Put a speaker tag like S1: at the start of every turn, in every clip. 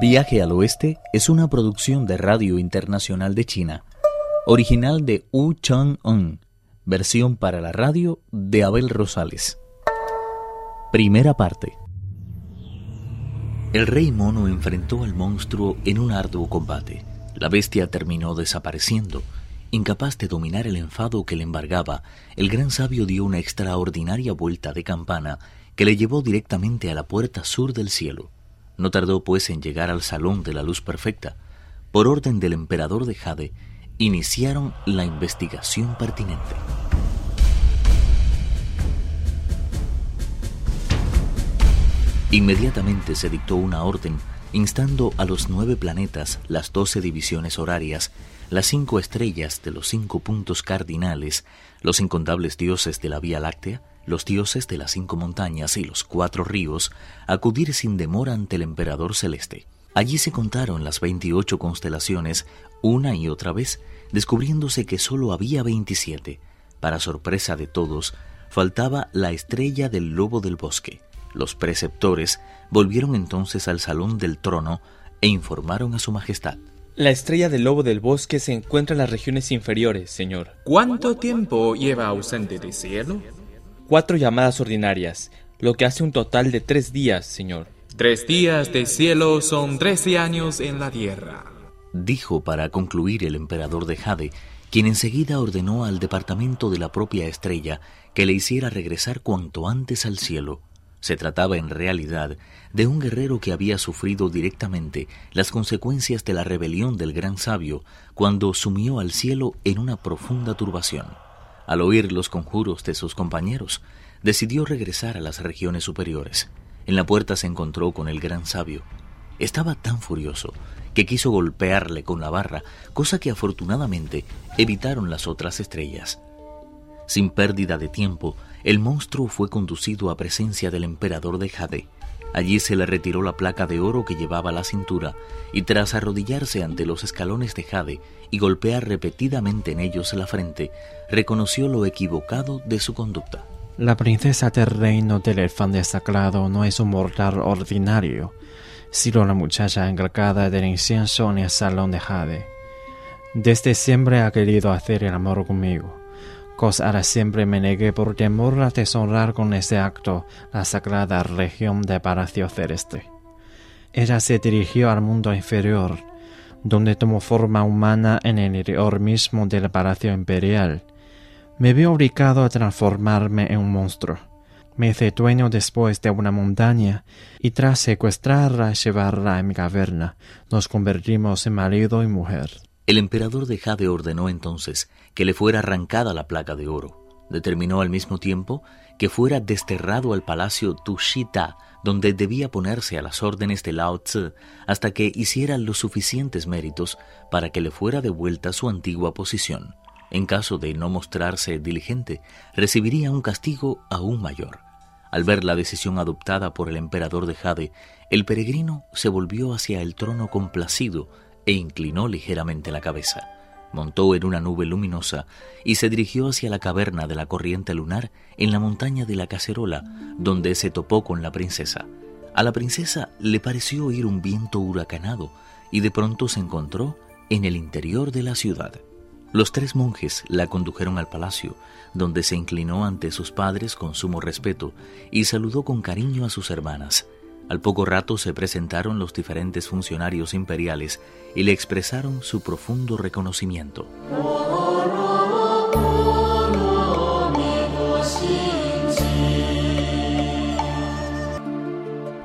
S1: Viaje al Oeste es una producción de Radio Internacional de China, original de Wu Chang-un, versión para la radio de Abel Rosales. Primera parte. El rey mono enfrentó al monstruo en un arduo combate. La bestia terminó desapareciendo. Incapaz de dominar el enfado que le embargaba, el gran sabio dio una extraordinaria vuelta de campana que le llevó directamente a la puerta sur del cielo. No tardó pues en llegar al salón de la luz perfecta. Por orden del emperador de Jade, iniciaron la investigación pertinente. Inmediatamente se dictó una orden instando a los nueve planetas, las doce divisiones horarias, las cinco estrellas de los cinco puntos cardinales, los incontables dioses de la Vía Láctea, los dioses de las cinco montañas y los cuatro ríos acudir sin demora ante el emperador celeste. Allí se contaron las veintiocho constelaciones una y otra vez, descubriéndose que sólo había veintisiete. Para sorpresa de todos, faltaba la estrella del lobo del bosque. Los preceptores volvieron entonces al salón del trono e informaron a su majestad.
S2: La estrella del lobo del bosque se encuentra en las regiones inferiores, señor.
S3: ¿Cuánto tiempo lleva ausente del cielo?
S2: Cuatro llamadas ordinarias, lo que hace un total de tres días, señor.
S3: Tres días de cielo son trece años en la tierra.
S1: Dijo para concluir el emperador de Jade, quien enseguida ordenó al departamento de la propia estrella que le hiciera regresar cuanto antes al cielo. Se trataba en realidad de un guerrero que había sufrido directamente las consecuencias de la rebelión del gran sabio cuando sumió al cielo en una profunda turbación. Al oír los conjuros de sus compañeros, decidió regresar a las regiones superiores. En la puerta se encontró con el gran sabio. Estaba tan furioso que quiso golpearle con la barra, cosa que afortunadamente evitaron las otras estrellas. Sin pérdida de tiempo, el monstruo fue conducido a presencia del emperador de Jade. Allí se le retiró la placa de oro que llevaba a la cintura y tras arrodillarse ante los escalones de Jade y golpear repetidamente en ellos la frente, reconoció lo equivocado de su conducta.
S4: La princesa del reino del elefante sagrado no es un mortal ordinario, sino la muchacha encargada del incienso en el salón de Jade. Desde siempre ha querido hacer el amor conmigo Cosa siempre me negué por temor a deshonrar con ese acto la sagrada región de Palacio Celeste. Ella se dirigió al mundo inferior, donde tomó forma humana en el interior mismo del Palacio Imperial. Me vi obligado a transformarme en un monstruo. Me hice dueño después de una montaña y tras secuestrarla y llevarla a mi caverna, nos convertimos en marido y mujer.
S1: El emperador de Jade ordenó entonces que le fuera arrancada la placa de oro. Determinó al mismo tiempo que fuera desterrado al palacio Tushita, donde debía ponerse a las órdenes de Lao Tzu hasta que hiciera los suficientes méritos para que le fuera devuelta su antigua posición. En caso de no mostrarse diligente, recibiría un castigo aún mayor. Al ver la decisión adoptada por el emperador de Jade, el peregrino se volvió hacia el trono complacido e inclinó ligeramente la cabeza. Montó en una nube luminosa y se dirigió hacia la caverna de la corriente lunar en la montaña de la cacerola, donde se topó con la princesa. A la princesa le pareció oír un viento huracanado y de pronto se encontró en el interior de la ciudad. Los tres monjes la condujeron al palacio, donde se inclinó ante sus padres con sumo respeto y saludó con cariño a sus hermanas. Al poco rato se presentaron los diferentes funcionarios imperiales y le expresaron su profundo reconocimiento.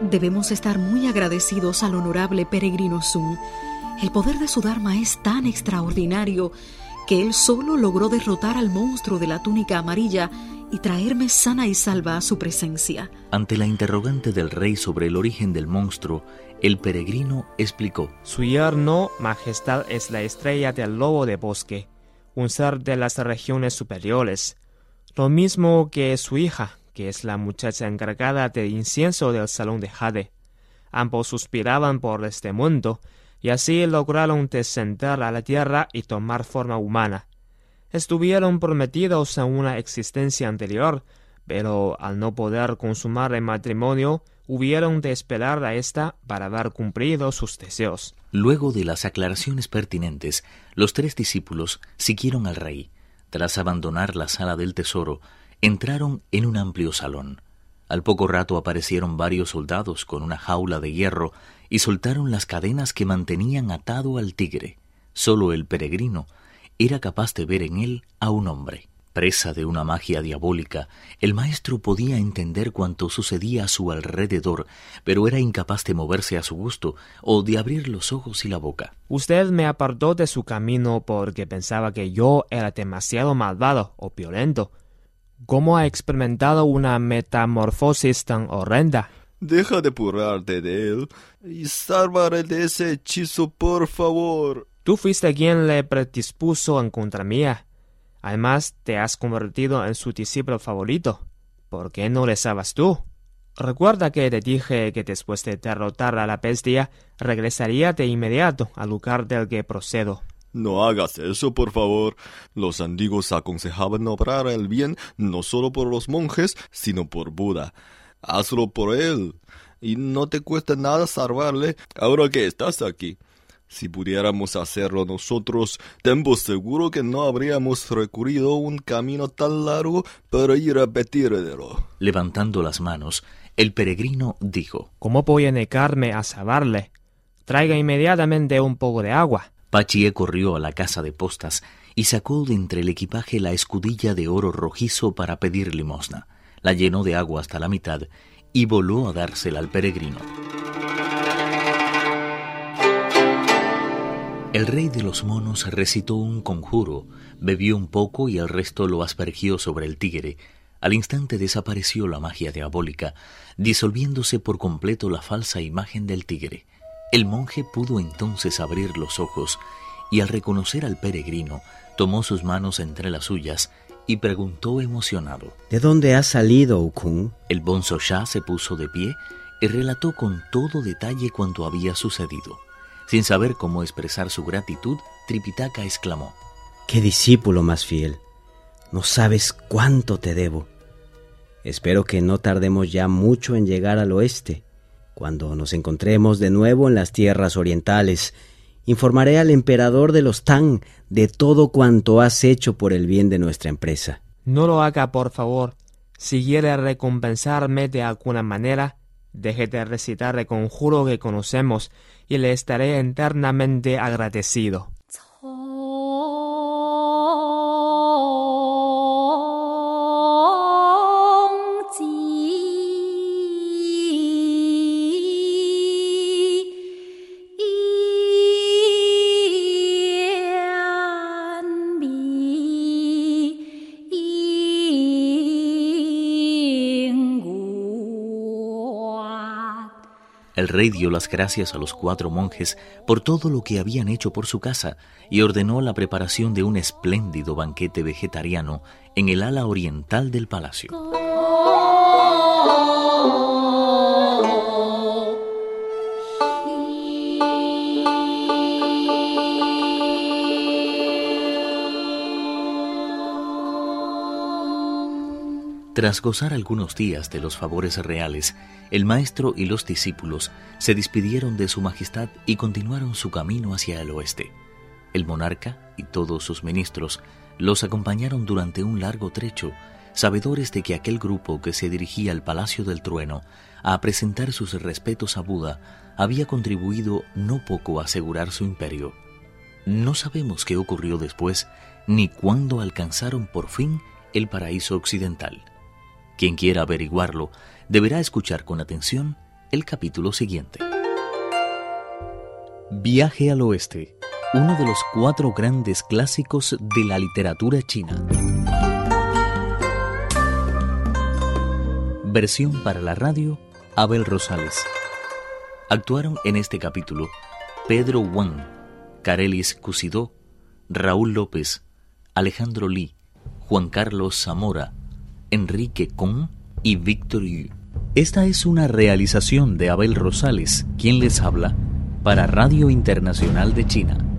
S5: Debemos estar muy agradecidos al honorable peregrino Sun. El poder de su Dharma es tan extraordinario que él solo logró derrotar al monstruo de la túnica amarilla y traerme sana y salva a su presencia.
S1: Ante la interrogante del rey sobre el origen del monstruo, el peregrino explicó.
S6: Su yerno, Majestad, es la estrella del lobo de bosque, un ser de las regiones superiores, lo mismo que su hija, que es la muchacha encargada del incienso del salón de Jade. Ambos suspiraban por este mundo, y así lograron descender a la tierra y tomar forma humana estuvieron prometidos a una existencia anterior, pero al no poder consumar el matrimonio, hubieron de esperar a ésta para haber cumplido sus deseos.
S1: Luego de las aclaraciones pertinentes, los tres discípulos siguieron al rey. Tras abandonar la sala del tesoro, entraron en un amplio salón. Al poco rato aparecieron varios soldados con una jaula de hierro y soltaron las cadenas que mantenían atado al tigre. Solo el peregrino era capaz de ver en él a un hombre. Presa de una magia diabólica, el maestro podía entender cuanto sucedía a su alrededor, pero era incapaz de moverse a su gusto o de abrir los ojos y la boca.
S6: Usted me apartó de su camino porque pensaba que yo era demasiado malvado o violento. ¿Cómo ha experimentado una metamorfosis tan horrenda?
S7: Deja de burlarte de él y sálvale de ese hechizo, por favor.
S6: Tú fuiste quien le predispuso en contra mía. Además, te has convertido en su discípulo favorito. ¿Por qué no le sabes tú? Recuerda que te dije que después de derrotar a la bestia, regresaría de inmediato al lugar del que procedo.
S7: No hagas eso, por favor. Los antiguos aconsejaban obrar el bien no solo por los monjes, sino por Buda. Hazlo por él. Y no te cuesta nada salvarle ahora que estás aquí. Si pudiéramos hacerlo nosotros, tengo seguro que no habríamos recurrido un camino tan largo para ir a repetirlo.
S1: Levantando las manos, el peregrino dijo,
S6: ¿Cómo voy a negarme a salvarle? Traiga inmediatamente un poco de agua.
S1: Pachie corrió a la casa de postas y sacó de entre el equipaje la escudilla de oro rojizo para pedir limosna. La llenó de agua hasta la mitad y voló a dársela al peregrino. El rey de los monos recitó un conjuro, bebió un poco y el resto lo aspergió sobre el tigre. Al instante desapareció la magia diabólica, disolviéndose por completo la falsa imagen del tigre. El monje pudo entonces abrir los ojos y al reconocer al peregrino, tomó sus manos entre las suyas y preguntó emocionado.
S8: ¿De dónde has salido, Ukun?
S1: El bonzo Shah se puso de pie y relató con todo detalle cuanto había sucedido. Sin saber cómo expresar su gratitud, Tripitaka exclamó.
S8: ¡Qué discípulo más fiel! No sabes cuánto te debo. Espero que no tardemos ya mucho en llegar al oeste. Cuando nos encontremos de nuevo en las tierras orientales, informaré al emperador de los Tang de todo cuanto has hecho por el bien de nuestra empresa.
S6: No lo haga, por favor. Si quiere recompensarme de alguna manera, deje de recitar el conjuro que conocemos y le estaré eternamente agradecido.
S1: El rey dio las gracias a los cuatro monjes por todo lo que habían hecho por su casa y ordenó la preparación de un espléndido banquete vegetariano en el ala oriental del palacio. Tras gozar algunos días de los favores reales, el maestro y los discípulos se despidieron de su majestad y continuaron su camino hacia el oeste. El monarca y todos sus ministros los acompañaron durante un largo trecho, sabedores de que aquel grupo que se dirigía al Palacio del Trueno a presentar sus respetos a Buda había contribuido no poco a asegurar su imperio. No sabemos qué ocurrió después, ni cuándo alcanzaron por fin el paraíso occidental. Quien quiera averiguarlo deberá escuchar con atención el capítulo siguiente. Viaje al Oeste, uno de los cuatro grandes clásicos de la literatura china. Versión para la radio, Abel Rosales. Actuaron en este capítulo Pedro Wang, Carelis Cusidó, Raúl López, Alejandro Lee, Juan Carlos Zamora, Enrique Con y Víctor Yu. Esta es una realización de Abel Rosales, quien les habla, para Radio Internacional de China.